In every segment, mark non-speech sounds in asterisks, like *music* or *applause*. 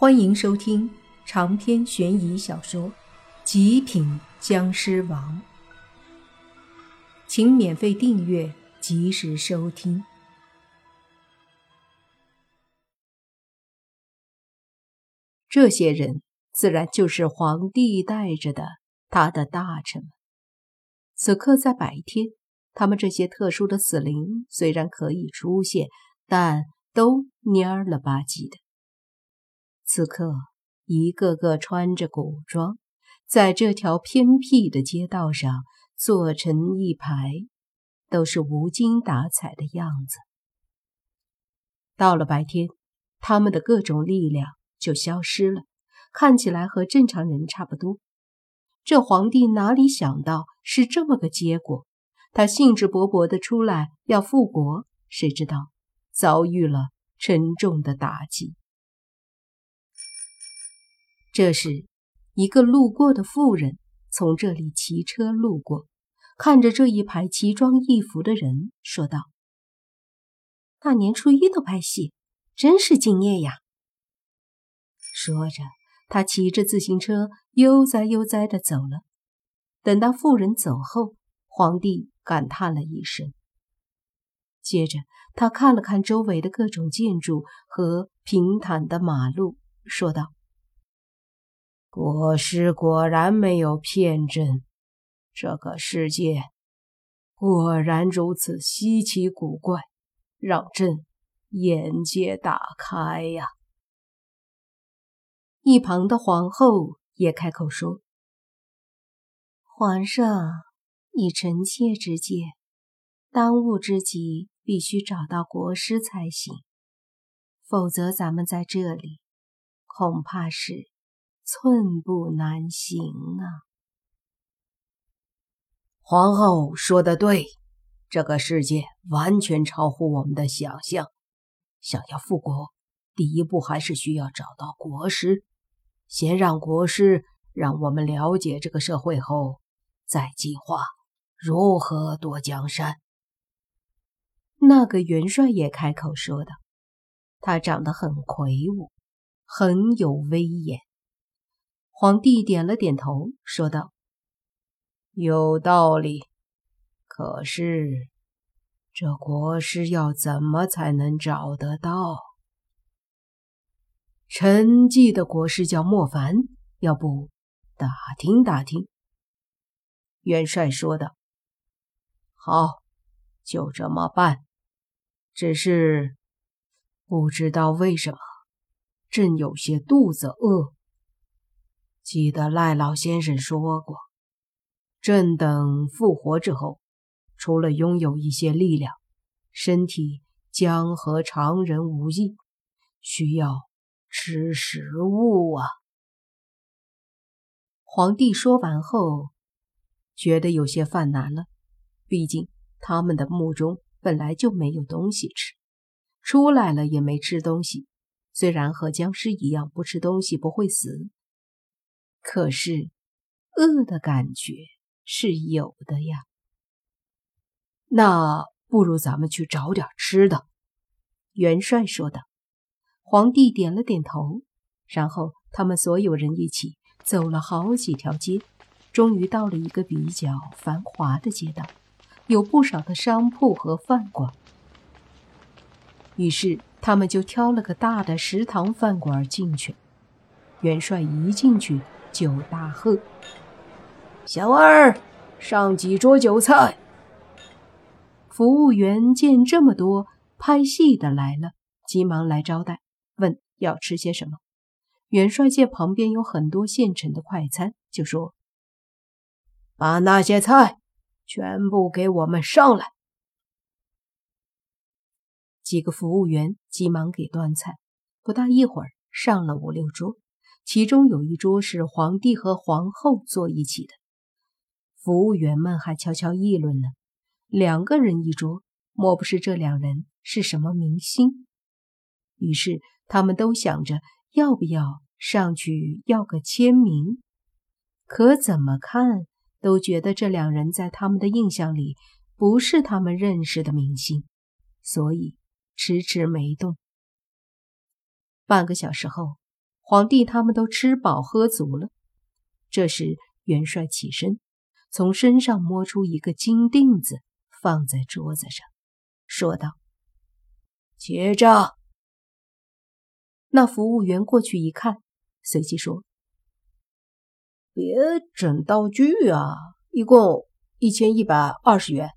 欢迎收听长篇悬疑小说《极品僵尸王》，请免费订阅，及时收听。这些人自然就是皇帝带着的他的大臣们。此刻在白天，他们这些特殊的死灵虽然可以出现，但都蔫了吧唧的。此刻，一个个穿着古装，在这条偏僻的街道上坐成一排，都是无精打采的样子。到了白天，他们的各种力量就消失了，看起来和正常人差不多。这皇帝哪里想到是这么个结果？他兴致勃勃地出来要复国，谁知道遭遇了沉重的打击。这时，一个路过的妇人从这里骑车路过，看着这一排奇装异服的人，说道：“大年初一都拍戏，真是敬业呀！”说着，他骑着自行车悠哉悠哉地走了。等到妇人走后，皇帝感叹了一声，接着他看了看周围的各种建筑和平坦的马路，说道。国师果然没有骗朕，这个世界果然如此稀奇古怪，让朕眼界大开呀！一旁的皇后也开口说：“皇上以臣妾之见，当务之急必须找到国师才行，否则咱们在这里恐怕是……”寸步难行啊！皇后说的对，这个世界完全超乎我们的想象。想要复国，第一步还是需要找到国师。先让国师让我们了解这个社会后，再计划如何夺江山。那个元帅也开口说道：“他长得很魁梧，很有威严。”皇帝点了点头，说道：“有道理。可是，这国师要怎么才能找得到？”臣记得国师叫莫凡，要不打听打听？”元帅说道。“好，就这么办。只是不知道为什么，朕有些肚子饿。”记得赖老先生说过，朕等复活之后，除了拥有一些力量，身体将和常人无异，需要吃食物啊。皇帝说完后，觉得有些犯难了，毕竟他们的墓中本来就没有东西吃，出来了也没吃东西。虽然和僵尸一样不吃东西不会死。可是，饿的感觉是有的呀。那不如咱们去找点吃的。”元帅说道。皇帝点了点头，然后他们所有人一起走了好几条街，终于到了一个比较繁华的街道，有不少的商铺和饭馆。于是他们就挑了个大的食堂饭馆进去。元帅一进去。就大喝：“小二，上几桌酒菜！”服务员见这么多拍戏的来了，急忙来招待，问要吃些什么。元帅见旁边有很多现成的快餐，就说：“把那些菜全部给我们上来。”几个服务员急忙给端菜，不大一会儿上了五六桌。其中有一桌是皇帝和皇后坐一起的，服务员们还悄悄议论呢。两个人一桌，莫不是这两人是什么明星？于是他们都想着要不要上去要个签名。可怎么看都觉得这两人在他们的印象里不是他们认识的明星，所以迟迟没动。半个小时后。皇帝他们都吃饱喝足了。这时，元帅起身，从身上摸出一个金锭子，放在桌子上，说道：“结账。”那服务员过去一看，随即说：“别整道具啊！一共一千一百二十元。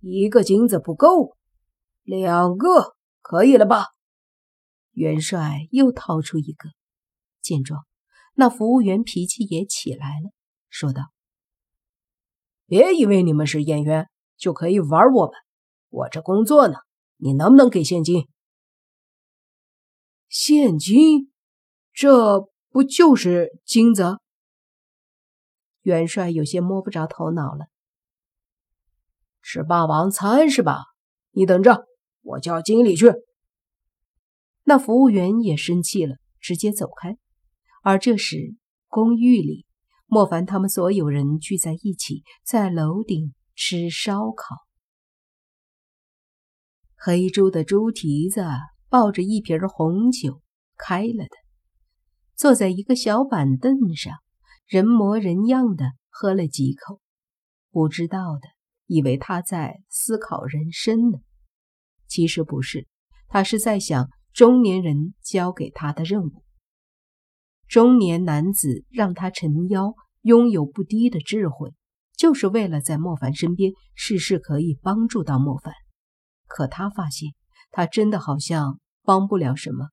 一个金子不够，两个可以了吧？”元帅又掏出一个，见状。那服务员脾气也起来了，说道：“别以为你们是演员就可以玩我们，我这工作呢，你能不能给现金？现金？这不就是金子？”元帅有些摸不着头脑了。吃霸王餐是吧？你等着，我叫经理去。那服务员也生气了，直接走开。而这时，公寓里，莫凡他们所有人聚在一起，在楼顶吃烧烤。黑猪的猪蹄子抱着一瓶红酒，开了的，坐在一个小板凳上，人模人样的喝了几口。不知道的以为他在思考人生呢，其实不是，他是在想中年人交给他的任务。中年男子让他撑腰，拥有不低的智慧，就是为了在莫凡身边，事事可以帮助到莫凡。可他发现，他真的好像帮不了什么。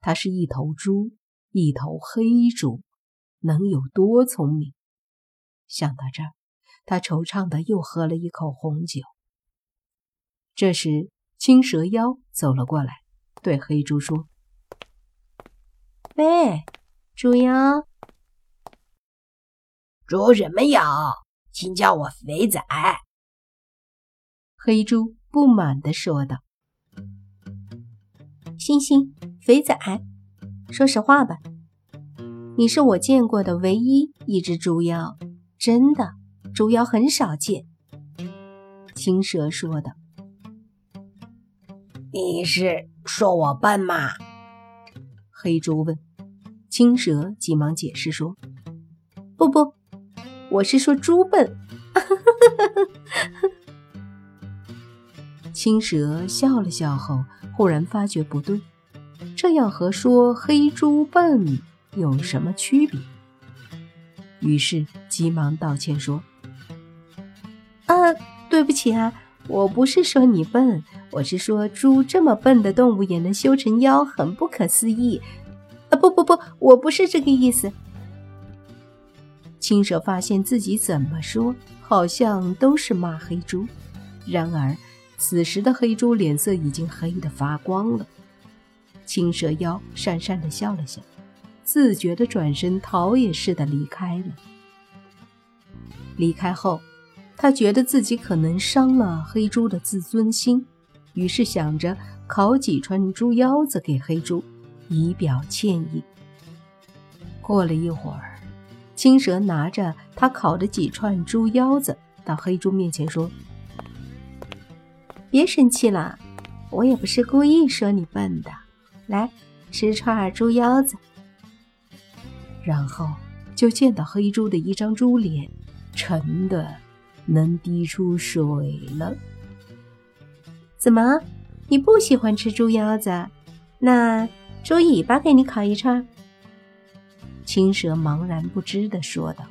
他是一头猪，一头黑猪，能有多聪明？想到这儿，他惆怅的又喝了一口红酒。这时，青蛇妖走了过来，对黑猪说：“喂。”猪妖，猪什么妖？请叫我肥仔。黑猪不满的说道：“星星，肥仔，说实话吧，你是我见过的唯一一只猪妖，真的，猪妖很少见。”青蛇说道：“你是说我笨吗？”黑猪问。青蛇急忙解释说：“不不，我是说猪笨。” *laughs* 青蛇笑了笑后，忽然发觉不对，这样和说黑猪笨有什么区别？于是急忙道歉说：“啊，对不起啊，我不是说你笨，我是说猪这么笨的动物也能修成妖，很不可思议。”啊不不不，我不是这个意思。青蛇发现自己怎么说，好像都是骂黑猪。然而此时的黑猪脸色已经黑得发光了。青蛇妖讪讪的笑了笑，自觉的转身逃也似的离开了。离开后，他觉得自己可能伤了黑猪的自尊心，于是想着烤几串猪腰子给黑猪。以表歉意。过了一会儿，青蛇拿着他烤的几串猪腰子到黑猪面前说：“别生气了，我也不是故意说你笨的。来，吃串猪腰子。”然后就见到黑猪的一张猪脸沉的能滴出水了。怎么，你不喜欢吃猪腰子？那……猪尾巴给你烤一串。青蛇茫然不知的说道。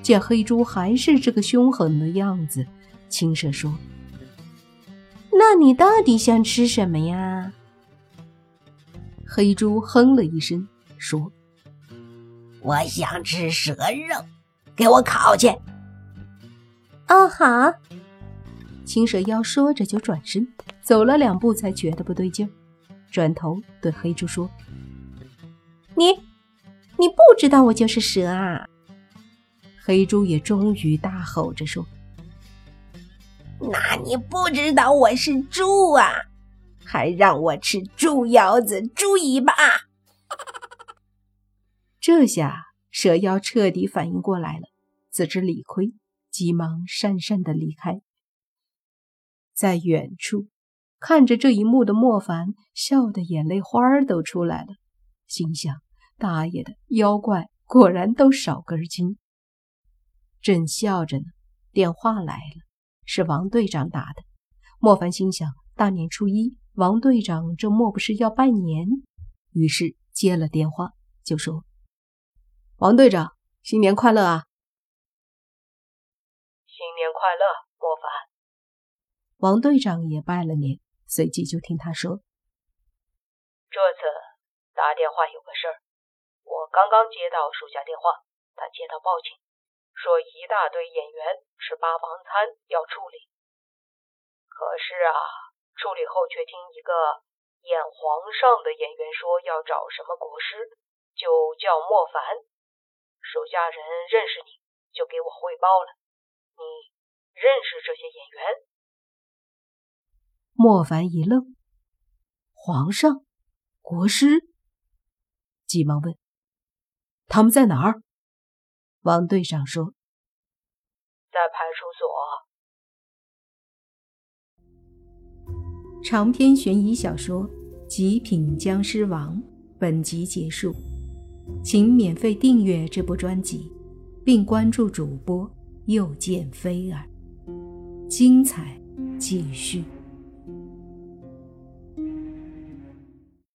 见黑猪还是这个凶狠的样子，青蛇说：“那你到底想吃什么呀？”黑猪哼了一声，说：“我想吃蛇肉，给我烤去。”哦，好。青蛇妖说着就转身走了两步，才觉得不对劲儿。转头对黑猪说：“你，你不知道我就是蛇啊！”黑猪也终于大吼着说：“那你不知道我是猪啊？还让我吃猪腰子、猪尾巴！” *laughs* 这下蛇妖彻底反应过来了，自知理亏，急忙讪讪的离开，在远处。看着这一幕的莫凡笑得眼泪花儿都出来了，心想：大爷的，妖怪果然都少根筋。正笑着呢，电话来了，是王队长打的。莫凡心想：大年初一，王队长这莫不是要拜年？于是接了电话，就说：“王队长，新年快乐啊！”“快乐，莫凡。”王队长也拜了年，随即就听他说：“这次打电话有个事儿，我刚刚接到属下电话，他接到报警。”说一大堆演员吃霸王餐要处理，可是啊，处理后却听一个演皇上的演员说要找什么国师，就叫莫凡。手下人认识你，就给我汇报了。你认识这些演员？莫凡一愣，皇上、国师，急忙问：“他们在哪儿？”王队长说：“在派出所。”长篇悬疑小说《极品僵尸王》本集结束，请免费订阅这部专辑，并关注主播又见菲儿，精彩继续。